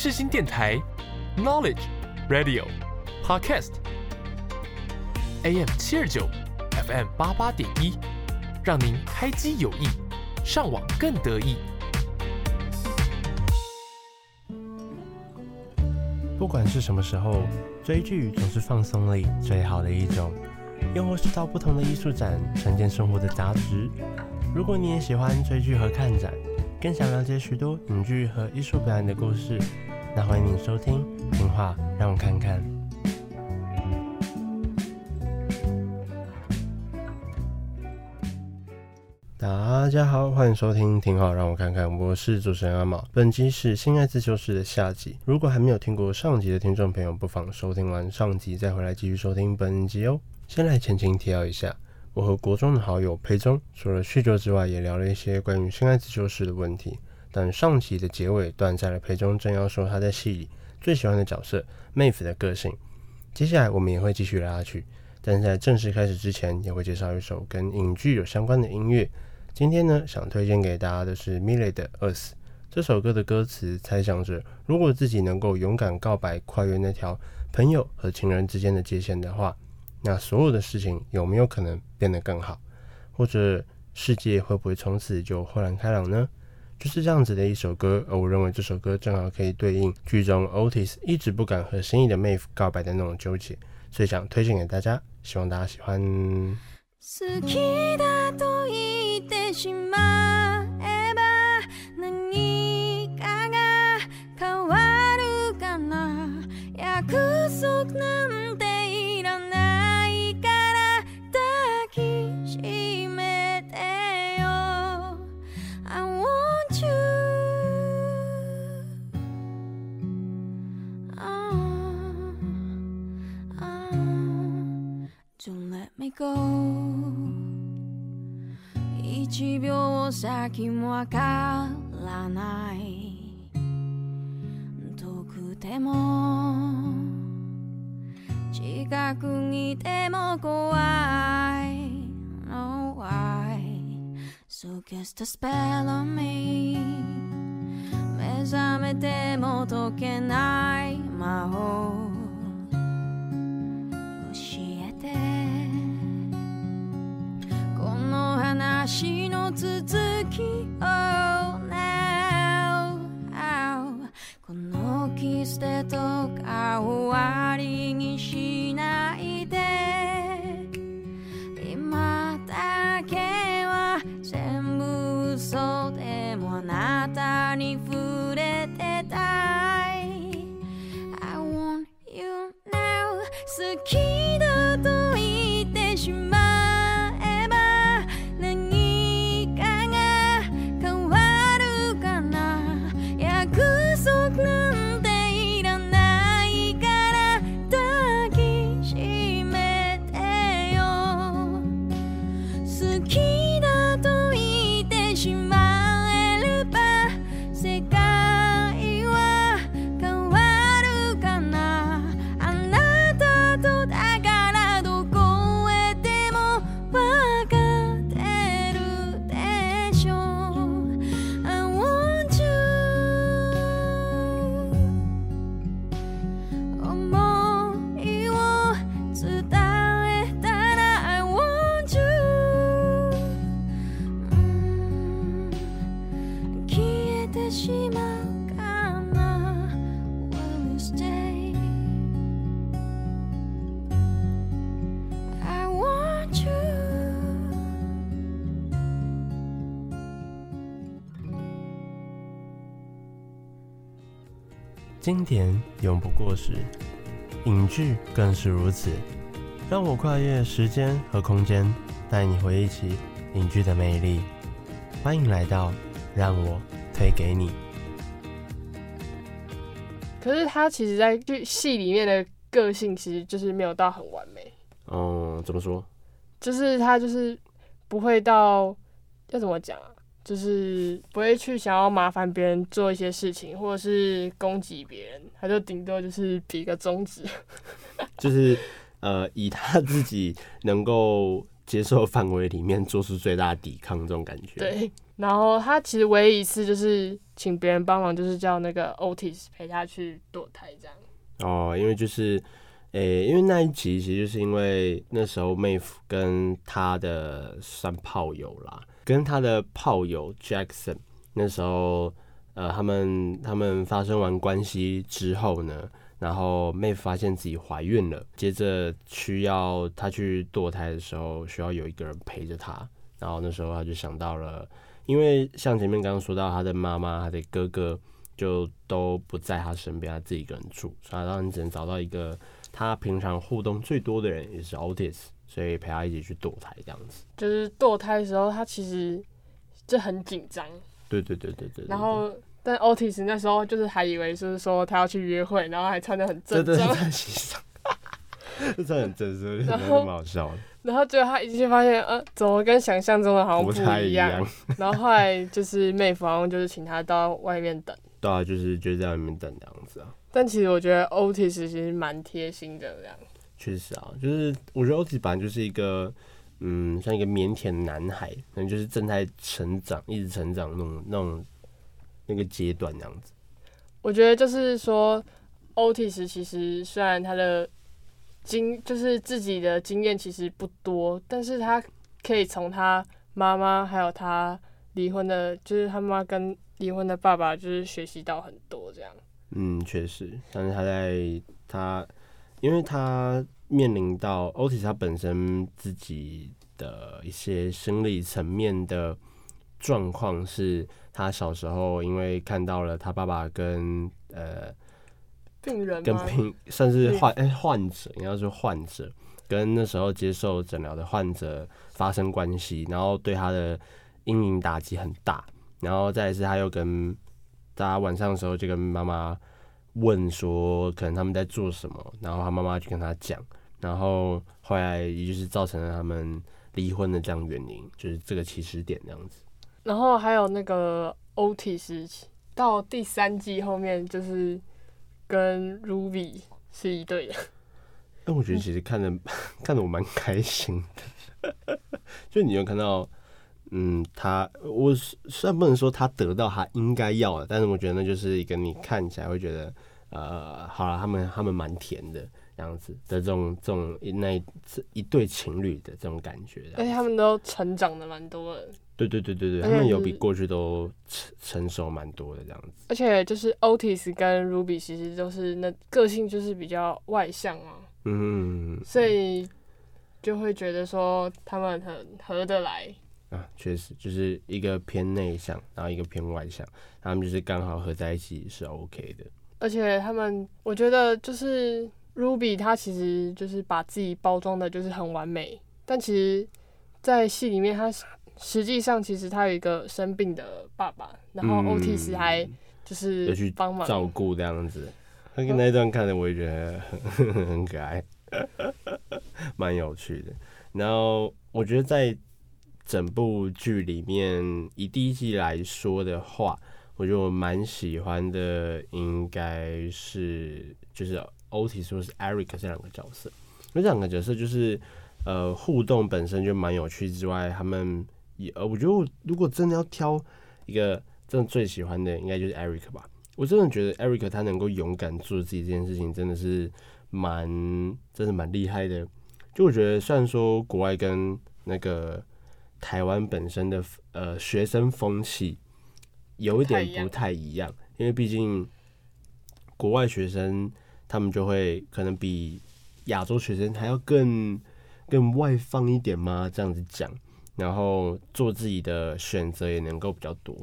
世新电台，Knowledge Radio Podcast，AM 七二九，FM 八八点一，让您开机有益，上网更得意。不管是什么时候，追剧总是放松里最好的一种，又或是到不同的艺术展，沉淀生活的杂质。如果你也喜欢追剧和看展，更想了解许多影剧和艺术表演的故事，那欢迎你收听《听话让我看看》。大家好，欢迎收听《听话让我看看》，我是主持人阿毛。本集是《性爱自修室》的下集。如果还没有听过上集的听众朋友，不妨收听完上集再回来继续收听本集哦。先来前情提要一下。我和国中的好友裴中，除了叙旧之外，也聊了一些关于性爱自修室的问题。但上集的结尾断在了裴中正要说他在戏里最喜欢的角色妹夫的个性。接下来我们也会继续聊下去，但是在正式开始之前，也会介绍一首跟影剧有相关的音乐。今天呢，想推荐给大家的是 Milet 的《Us》这首歌的歌词，猜想着如果自己能够勇敢告白，跨越那条朋友和情人之间的界限的话。那所有的事情有没有可能变得更好，或者世界会不会从此就豁然开朗呢？就是这样子的一首歌，而我认为这首歌正好可以对应剧中 Otis 一直不敢和心仪的妹夫告白的那种纠结，所以想推荐给大家，希望大家喜欢。先もわからない。远くても近くにいても怖い。No why? So cast a spell on me. 目覚めても解けない魔法。ahoari 经典永不过时，影剧更是如此。让我跨越时间和空间，带你回忆起影剧的魅力。欢迎来到让我推给你。可是他其实在剧戏里面的个性，其实就是没有到很完美。嗯，怎么说？就是他就是不会到要怎么讲啊？就是不会去想要麻烦别人做一些事情，或者是攻击别人，他就顶多就是比个中指，就是呃，以他 自己能够接受范围里面做出最大抵抗这种感觉。对，然后他其实唯一一次就是请别人帮忙，就是叫那个 Otis 陪他去堕胎这样。哦，因为就是，诶、欸，因为那一集其实就是因为那时候 Maeve 跟他的算炮友啦，跟他的炮友 Jackson 那时候，呃，他们他们发生完关系之后呢，然后妹发现自己怀孕了，接着需要他去堕胎的时候，需要有一个人陪着他，然后那时候他就想到了。因为像前面刚刚说到，他的妈妈、他的哥哥就都不在他身边，他自己一个人住，所以他当然只能找到一个他平常互动最多的人，也是 Otis，所以陪他一起去堕胎这样子。就是堕胎的时候，他其实就很紧张。对对对对对，对。然后，但 Otis 那时候就是还以为是说他要去约会，然后还穿的很正装，这穿很正式，然后蛮好笑的。然后最后他一进去发现，呃，怎么跟想象中的好像不一样？不太一样。然后后来就是妹夫好像就是请他到外面等。对啊，就是就在外面等这样子啊。但其实我觉得 Otis 其实蛮贴心的这样。确实啊，就是我觉得 Otis 本来就是一个，嗯，像一个腼腆男孩，可能就是正在成长，一直成长那种那种那个阶段这样子。我觉得就是说，Otis 其实虽然他的。经就是自己的经验其实不多，但是他可以从他妈妈还有他离婚的，就是他妈跟离婚的爸爸，就是学习到很多这样。嗯，确实，但是他在他，因为他面临到 Otis 他本身自己的一些心理层面的状况，是他小时候因为看到了他爸爸跟呃。病人跟病算是患哎患者，应该说患者跟那时候接受诊疗的患者发生关系，然后对他的阴影打击很大。然后再是他又跟大家晚上的时候就跟妈妈问说，可能他们在做什么，然后他妈妈就跟他讲，然后后来也就是造成了他们离婚的这样原因，就是这个起始点这样子。然后还有那个 Otis 到第三季后面就是。跟 Ruby 是一对的，但我觉得其实看的、嗯、看的我蛮开心的，就你有看到，嗯，他我虽然不能说他得到他应该要的，但是我觉得那就是一个你看起来会觉得，呃，好了，他们他们蛮甜的这样子的这种这种那一一对情侣的这种感觉，而且他们都成长的蛮多的。对对对对对，他们有比过去都成成熟蛮多的这样子。而且就是 Otis 跟 Ruby 其实都是那个性就是比较外向啊，嗯，所以就会觉得说他们很合得来啊。确实，就是一个偏内向，然后一个偏外向，他们就是刚好合在一起是 OK 的。而且他们，我觉得就是 Ruby 他其实就是把自己包装的就是很完美，但其实，在戏里面他。实际上，其实他有一个生病的爸爸，然后 Otis 还就是去帮忙照顾这样子。那个那一段看的我也觉得很 很可爱，蛮有趣的。然后我觉得在整部剧里面，以第一季来说的话，我觉得我蛮喜欢的应该是就是 Otis 或是 Eric 这两个角色。因为这两个角色就是呃互动本身就蛮有趣之外，他们。也呃，我觉得如果真的要挑一个真的最喜欢的，应该就是 Eric 吧。我真的觉得 Eric 他能够勇敢做自己这件事情，真的是蛮真的蛮厉害的。就我觉得，虽然说国外跟那个台湾本身的呃学生风气有一点不太一样，因为毕竟国外学生他们就会可能比亚洲学生还要更更外放一点嘛，这样子讲。然后做自己的选择也能够比较多，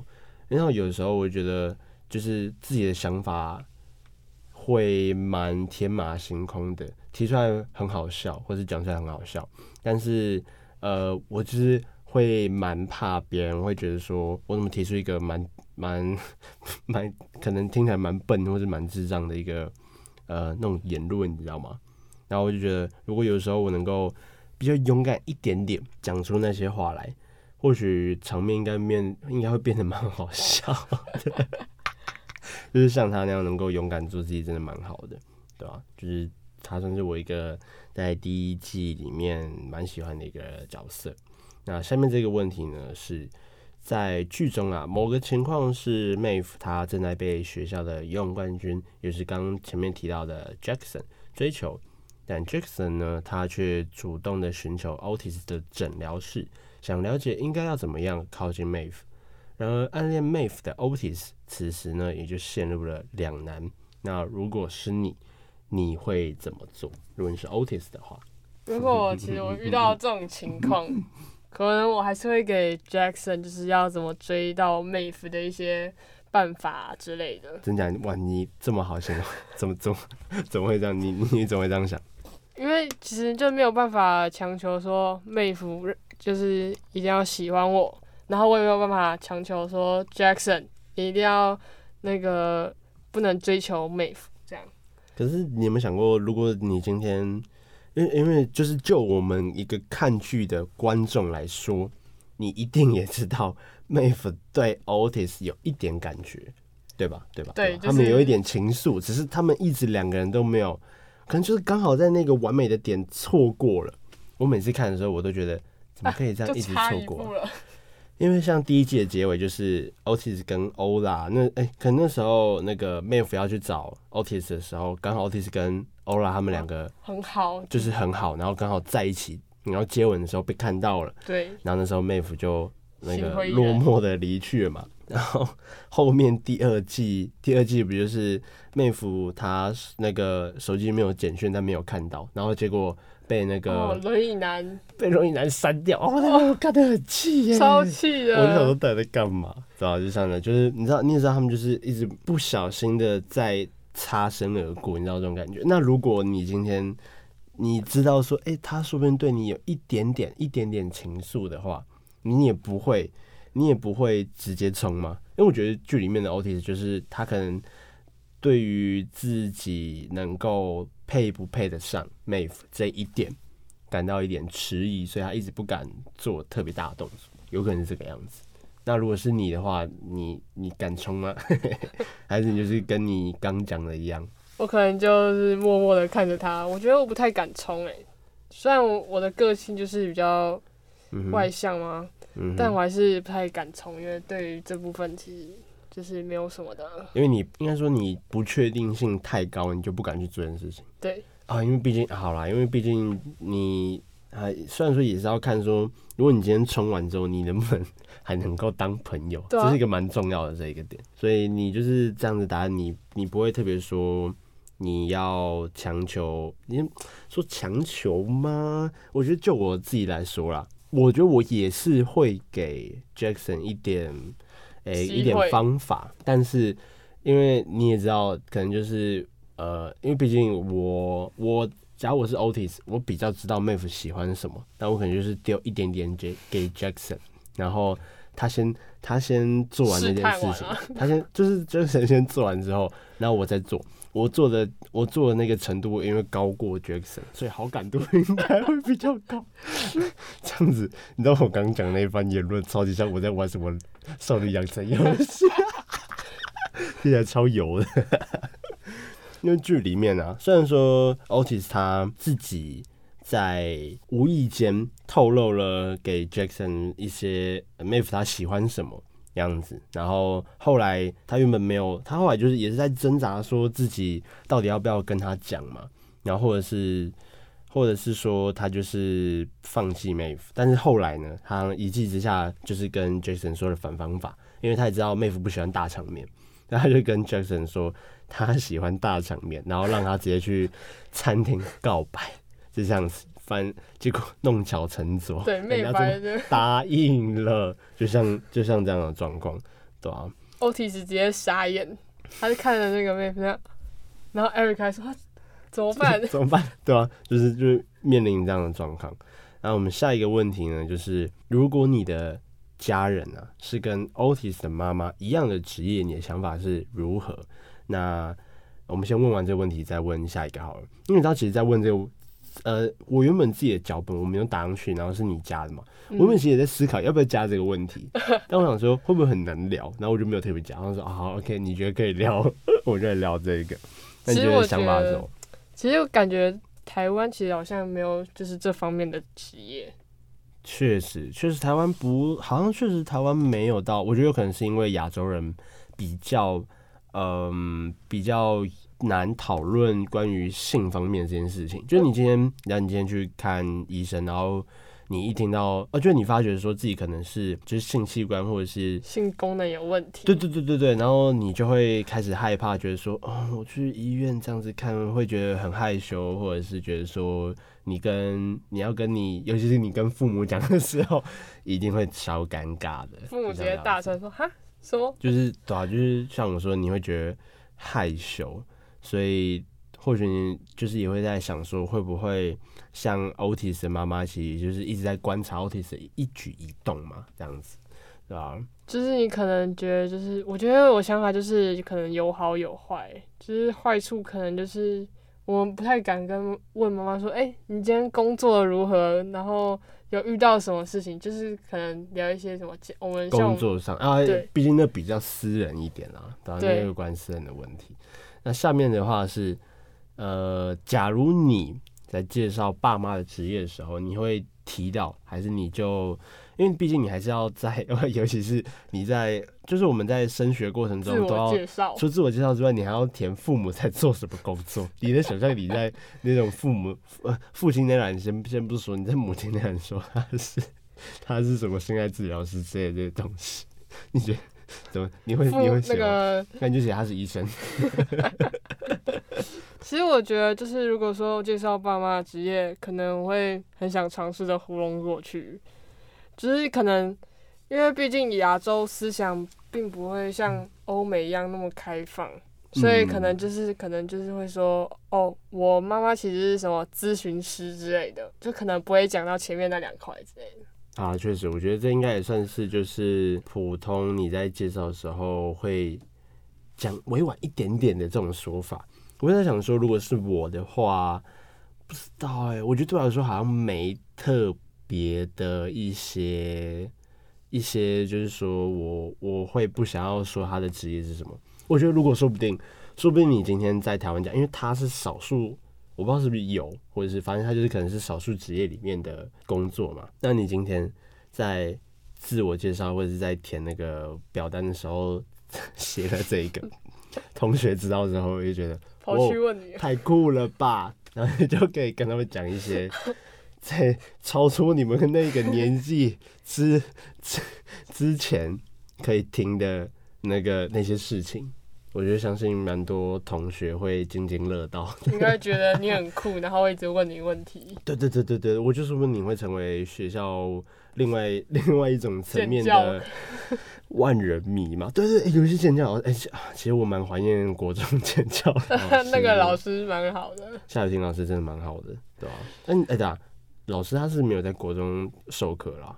然后有时候我觉得就是自己的想法会蛮天马行空的，提出来很好笑，或者讲出来很好笑，但是呃，我就是会蛮怕别人会觉得说我怎么提出一个蛮蛮蛮可能听起来蛮笨或者蛮智障的一个呃那种言论，你知道吗？然后我就觉得如果有时候我能够。比较勇敢一点点，讲出那些话来，或许场面应该面应该会变得蛮好笑的。就是像他那样能够勇敢做自己，真的蛮好的，对吧？就是他算是我一个在第一季里面蛮喜欢的一个角色。那下面这个问题呢，是在剧中啊，某个情况是 Mave 他正在被学校的游泳冠军，也是刚前面提到的 Jackson 追求，但 Jackson 呢，他却主动的寻求 Otis 的诊疗室，想了解应该要怎么样靠近 Mave。然而，暗恋 Mave 的 Otis 此时呢，也就陷入了两难。那如果是你，你会怎么做？如果你是 Otis 的话，如果我其实我遇到这种情况。可能我还是会给 Jackson，就是要怎么追到 Maeve 的一些办法之类的。真假？哇，你这么好心，怎么怎么怎么会这样？你你怎么会这样想？因为其实就没有办法强求说 Maeve 就是一定要喜欢我，然后我也没有办法强求说 Jackson 一定要那个不能追求 Maeve 这样。可是你有没有想过，如果你今天？因因为就是就我们一个看剧的观众来说，你一定也知道 Maeve 对 Otis 有一点感觉，对吧？对吧？对，他们有一点情愫，只是他们一直两个人都没有，可能就是刚好在那个完美的点错过了。我每次看的时候，我都觉得怎么可以这样一直错过？因为像第一季的结尾就是 Otis 跟 Ola，那哎、欸，可能那时候那个 Maeve 要去找 Otis 的时候，刚好 Otis 跟 Ola 他们两个很好，就是很好，然后刚好在一起，然后接吻的时候被看到了，对，然后那时候 Maeve 就那个落寞的离去了嘛。然后后面第二季，第二季不就是 Maeve 他那个手机没有简讯，但没有看到，然后结果。被那个轮椅男被轮椅男删掉，哦，那个看得很气耶，超气的。我就想说，到底在干嘛？知道就像呢，就是你知道，你也知道，他们就是一直不小心的在擦身而过，你知道这种感觉。那如果你今天你知道说，哎，他说不定对你有一点点、一点点情愫的话，你也不会，你也不会直接冲吗？因为我觉得剧里面的 Otis 就是他可能对于自己能够。配不配得上 Maeve 这一点感到一点迟疑，所以他一直不敢做特别大的动作，有可能是这个样子。那如果是你的话，你你敢冲吗？还是你就是跟你刚讲的一样？我可能就是默默的看着他，我觉得我不太敢冲诶。虽然我我的个性就是比较外向嘛，嗯、但我还是不太敢冲，因为对于这部分其实。就是没有什么的，因为你应该说你不确定性太高，你就不敢去做这件事情。对啊，因为毕竟好啦，因为毕竟你还虽然说也是要看说，如果你今天冲完之后，你能不能还能够当朋友，啊、这是一个蛮重要的这一个点。所以你就是这样子答案，你你不会特别说你要强求，你说强求吗？我觉得就我自己来说啦，我觉得我也是会给 Jackson 一点。诶、欸，一点方法，但是因为你也知道，可能就是呃，因为毕竟我我假如我是 Otis，我比较知道 Maeve 喜欢什么，但我可能就是丢一点点给给 Jackson，然后他先他先做完那件事情，他先就是 Jackson 先做完之后，然后我再做，我做的我做的那个程度因为高过 Jackson，所以好感度应该会比较高。这样子，你知道我刚讲那一番言论，超级像我在玩什么？少女养成游戏，听起来超油的。因为剧里面啊，虽然说 Otis 他自己在无意间透露了给 Jackson 一些 m a v 他喜欢什么样子，然后后来他原本没有，他后来就是也是在挣扎，说自己到底要不要跟他讲嘛，然后或者是。或者是说他就是放弃 Maeve，但是后来呢，他一气之下就是跟 Jason 说了反方法，因为他也知道 Maeve 不喜欢大场面，然后他就跟 Jason 说他喜欢大场面，然后让他直接去餐厅告白，就这样子，反 结果弄巧成拙，对，人家就 答应了，就像就像这样的状况，对啊，Otis 直接傻眼，他就看着那个 Maeve，然后 Eric 还说。怎么办？怎么办？对啊，就是就是面临这样的状况。那我们下一个问题呢，就是如果你的家人啊是跟 Otis 的妈妈一样的职业，你的想法是如何？那我们先问完这个问题，再问下一个好了。因为他其实在问这个，呃，我原本自己的脚本我没有打上去，然后是你加的嘛。我原本其实也在思考要不要加这个问题，但我想说会不会很难聊，然后我就没有特别讲。然后说啊，好，OK，你觉得可以聊，我就来聊这个。那你觉得想法是什么？其实我感觉台湾其实好像没有就是这方面的职业，确实，确实台湾不，好像确实台湾没有到，我觉得有可能是因为亚洲人比较，嗯，比较难讨论关于性方面这件事情。就是你今天，然后你今天去看医生，然后。你一听到，呃，就是你发觉说自己可能是就是性器官或者是性功能有问题，对对对对对，然后你就会开始害怕，觉得说，哦，我去医院这样子看会觉得很害羞，或者是觉得说你跟你要跟你，尤其是你跟父母讲的时候，一定会超尴尬的。父母直接大声说，哈，什么？就是对啊，就是像我说，你会觉得害羞，所以或许你就是也会在想说，会不会？像 Otis 的妈妈，其实就是一直在观察 Otis 的一举一动嘛，这样子，对吧？就是你可能觉得，就是我觉得我想法就是可能有好有坏，就是坏处可能就是我们不太敢跟问妈妈说，哎、欸，你今天工作如何？然后有遇到什么事情？就是可能聊一些什么我们工作上啊，对，毕竟那比较私人一点啊，当然那个关私人的问题。那下面的话是，呃，假如你。在介绍爸妈的职业的时候，你会提到，还是你就因为毕竟你还是要在，尤其是你在，就是我们在升学过程中都要除自我介绍之外，你还要填父母在做什么工作。你的想象，你在那种父母呃父亲那栏，先先不说，你在母亲那栏说他是他是什么性爱治疗师之类的这些东西，你觉得 怎么？你会你会写？那个，那你就写他是医生。其实我觉得，就是如果说介绍爸妈的职业，可能我会很想尝试着糊弄过去。就是可能，因为毕竟亚洲思想并不会像欧美一样那么开放，所以可能就是可能就是会说，哦，我妈妈其实是什么咨询师之类的，就可能不会讲到前面那两块之类的。啊，确实，我觉得这应该也算是就是普通你在介绍的时候会讲委婉一点点的这种说法。我在想说，如果是我的话，不知道哎、我觉得对我来说好像没特别的一些一些，就是说我我会不想要说他的职业是什么。我觉得如果说不定，说不定你今天在台湾讲，因为他是少数，我不知道是不是有，或者是反正他就是可能是少数职业里面的工作嘛。那你今天在自我介绍或者是在填那个表单的时候写了这一个，同学知道之后就觉得。跑去问你，太酷了吧！然后你就可以跟他们讲一些 在超出你们那个年纪之之之前可以听的那个那些事情。我觉得相信蛮多同学会津津乐道，应该觉得你很酷，然后会一直问你问题。对对对对对，我就是问你会成为学校另外另外一种层面的。万人迷嘛，对对，对，有些尖叫，哎、欸，其实我蛮怀念国中尖叫的那个老师蛮好的，夏雨婷老师真的蛮好的，对吧？哎哎，对啊，老师他是没有在国中授课啦，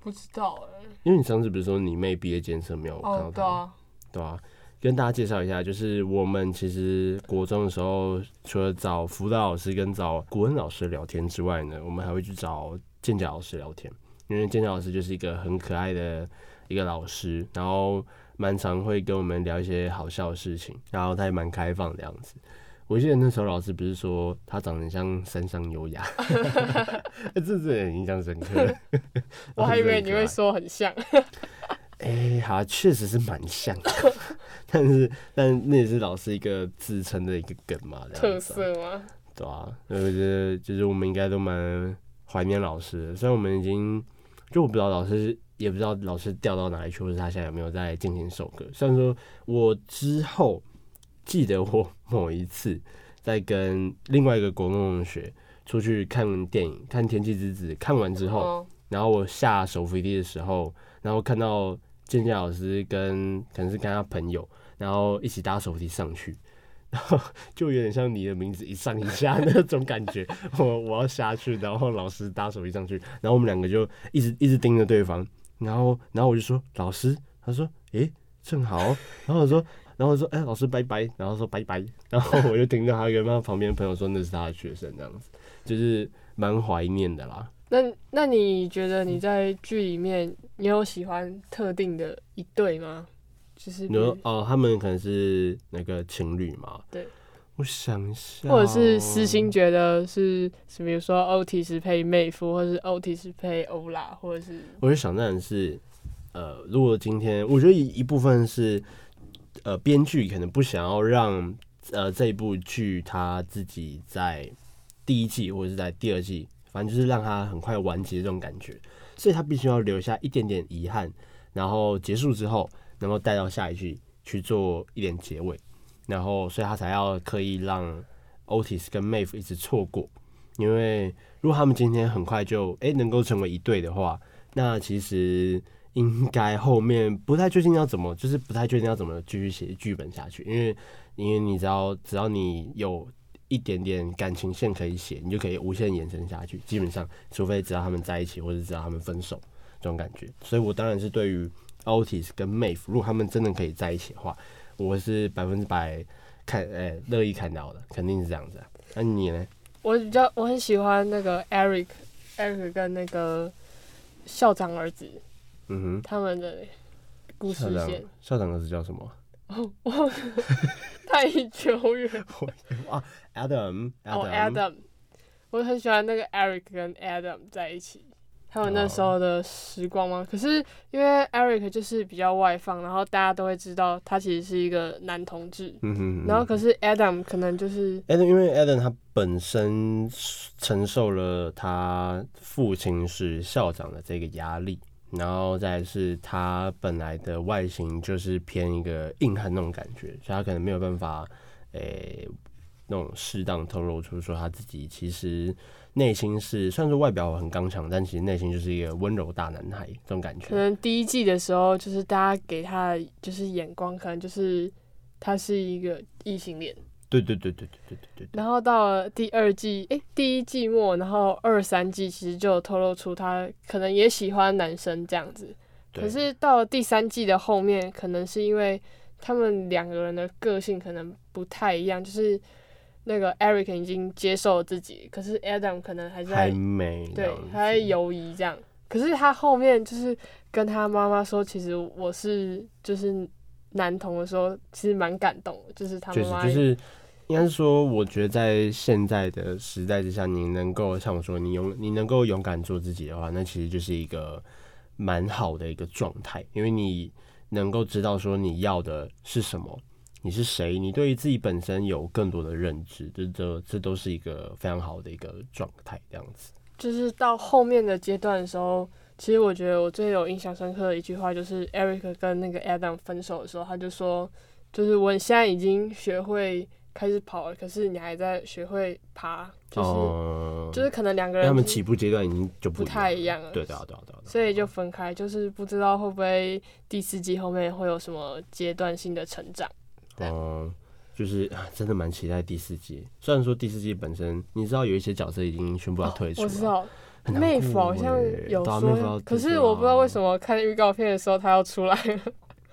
不知道哎、欸，因为你上次不是说你妹毕业检测没有看到他、哦，对啊，跟大家介绍一下，就是我们其实国中的时候，除了找辅导老师跟找国文老师聊天之外呢，我们还会去找健教老师聊天，因为健教老师就是一个很可爱的。一个老师，然后蛮常会跟我们聊一些好笑的事情，然后他也蛮开放的样子。我记得那时候老师不是说他长得像山上优雅，这是很印象深刻。我还以为你会说很像。哎、欸，好，确实是蛮像的，但是但那也是老师一个自称的一个梗嘛，特色吗？对啊，我觉得就是我们应该都蛮怀念老师的，虽然我们已经就我不知道老师。也不知道老师调到哪里去，或者他现在有没有在进行授课。虽然说我之后记得我 某一次在跟另外一个国中同学出去看电影，看《天气之子》，看完之后，然后我下手扶梯的时候，然后看到健健老师跟可能是跟他朋友，然后一起搭手扶梯上去，然后 就有点像你的名字一上一下那种感觉。我我要下去，然后老师搭手扶梯上去，然后我们两个就一直一直盯着对方。然后，然后我就说老师，他说，诶，正好。然后我说，然后我说，哎，老师拜拜。然后说拜拜。然后我就听到他跟他旁边朋友说那是他的学生，这样子，就是蛮怀念的啦。那那你觉得你在剧里面，你有喜欢特定的一对吗？就是，你说哦，他们可能是那个情侣嘛？对。我想一下、哦，或者是私心觉得是，是比如说 Otis 配妹夫，或者是 Otis 配欧拉，或者是，我就想当然是，呃，如果今天我觉得一一部分是，呃，编剧可能不想要让呃这一部剧他自己在第一季或者是在第二季，反正就是让他很快完结这种感觉，所以他必须要留下一点点遗憾，然后结束之后能够带到下一季去做一点结尾。然后，所以他才要刻意让 Otis 跟 Maeve 一直错过，因为如果他们今天很快就诶能够成为一对的话，那其实应该后面不太确定要怎么，就是不太确定要怎么继续写剧本下去，因为因为你知道，只要你有一点点感情线可以写，你就可以无限延伸下去。基本上，除非只要他们在一起，或者只要他们分手这种感觉。所以我当然是对于 Otis 跟 Maeve，如果他们真的可以在一起的话。我是百分之百看，诶乐意看到的，肯定是这样子啊。那你呢？我比较我很喜欢那个 Eric，Eric 跟那个校长儿子，嗯哼，他们的故事线。校长儿子叫什么？哦，太久远。啊，Adam，哦，Adam，我很喜欢那个 Eric 跟 Adam 在一起。还有那时候的时光吗？Oh. 可是因为 Eric 就是比较外放，然后大家都会知道他其实是一个男同志。嗯哼。然后可是 Adam 可能就是 Adam，因为 Adam 他本身承受了他父亲是校长的这个压力，然后再是他本来的外形就是偏一个硬汉那种感觉，所以他可能没有办法诶、那种适当透露出说他自己其实。内心是，虽然说外表很刚强，但其实内心就是一个温柔大男孩这种感觉。可能第一季的时候，就是大家给他的就是眼光，可能就是他是一个异性恋。对对对对对对对。然后到了第二季，哎、欸，第一季末，然后二三季其实就透露出他可能也喜欢男生这样子。可是到了第三季的后面，可能是因为他们两个人的个性可能不太一样，就是。那个 Eric 已经接受了自己，可是 Adam 可能还在还没对，还在犹疑这样。可是他后面就是跟他妈妈说，其实我是就是男同的时候，其实蛮感动的。就是他妈妈就是应该说，我觉得在现在的时代之下，你能够像我说，你勇你能够勇敢做自己的话，那其实就是一个蛮好的一个状态，因为你能够知道说你要的是什么。你是谁？你对于自己本身有更多的认知，这这这都是一个非常好的一个状态，这样子。就是到后面的阶段的时候，其实我觉得我最有印象深刻的一句话，就是 Eric 跟那个 Adam 分手的时候，他就说，就是我现在已经学会开始跑了，可是你还在学会爬，就是、嗯、就是可能两个人他们起步阶段已经就不，太一样了，对对对对，所以就分开，就是不知道会不会第四季后面会有什么阶段性的成长。哦，就是真的蛮期待第四季。虽然说第四季本身，你知道有一些角色已经宣布要退出了，哦、我知道。妹夫好像有说，可是我不知道为什么看预告片的时候他要出来了。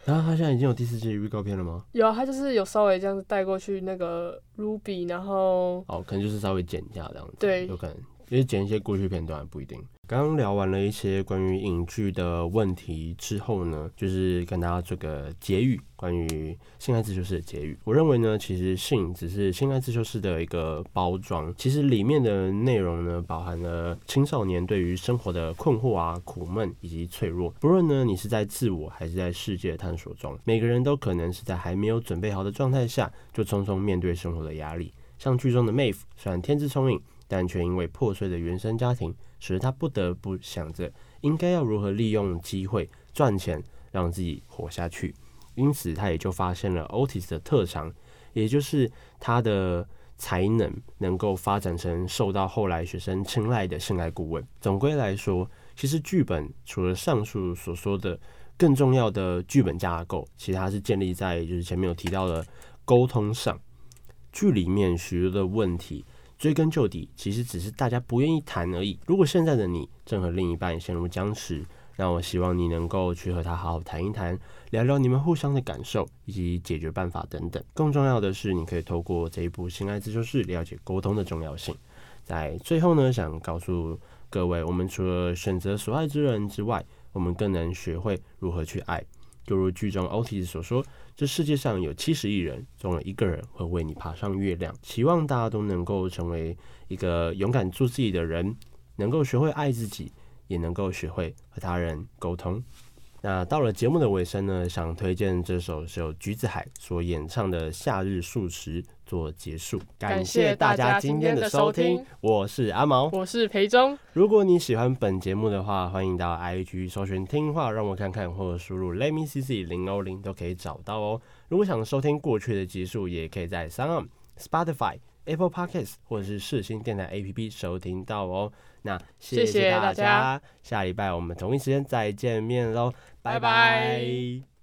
然后他现在已经有第四季预告片了吗？有啊，他就是有稍微这样子带过去那个 Ruby，然后哦，可能就是稍微剪一下这样子，对，有可能，也剪一些过去片段不一定。刚聊完了一些关于影剧的问题之后呢，就是跟大家做个结语，关于《性爱自修室》的结语。我认为呢，其实性只是《性爱自修室》的一个包装，其实里面的内容呢，包含了青少年对于生活的困惑啊、苦闷以及脆弱。不论呢，你是在自我还是在世界的探索中，每个人都可能是在还没有准备好的状态下，就匆匆面对生活的压力。像剧中的妹夫虽然天资聪颖，但却因为破碎的原生家庭。使得他不得不想着应该要如何利用机会赚钱，让自己活下去。因此，他也就发现了 Otis 的特长，也就是他的才能能够发展成受到后来学生青睐的性爱顾问。总归来说，其实剧本除了上述所说的更重要的剧本架构，其实它是建立在就是前面有提到的沟通上。剧里面许多的问题。追根究底，其实只是大家不愿意谈而已。如果现在的你正和另一半陷入僵持，那我希望你能够去和他好好谈一谈，聊聊你们互相的感受以及解决办法等等。更重要的是，你可以透过这一部《性爱自修室》了解沟通的重要性。在最后呢，想告诉各位，我们除了选择所爱之人之外，我们更能学会如何去爱。就如剧中 Otis 所说，这世界上有七十亿人，总有一个人会为你爬上月亮。希望大家都能够成为一个勇敢做自己的人，能够学会爱自己，也能够学会和他人沟通。那到了节目的尾声呢，想推荐这首是由橘子海所演唱的《夏日素食》做结束。感谢大家今天的收听，我是阿毛，我是培中。如果你喜欢本节目的话，欢迎到 IG 搜寻听话让我看看，或者输入 Let me cc 零幺零都可以找到哦。如果想收听过去的集数，也可以在 SoundOn、Spotify、Apple Podcasts 或者是视新电台 APP 收听到哦。那谢谢大家，下礼拜我们同一时间再见面喽，拜拜。拜拜。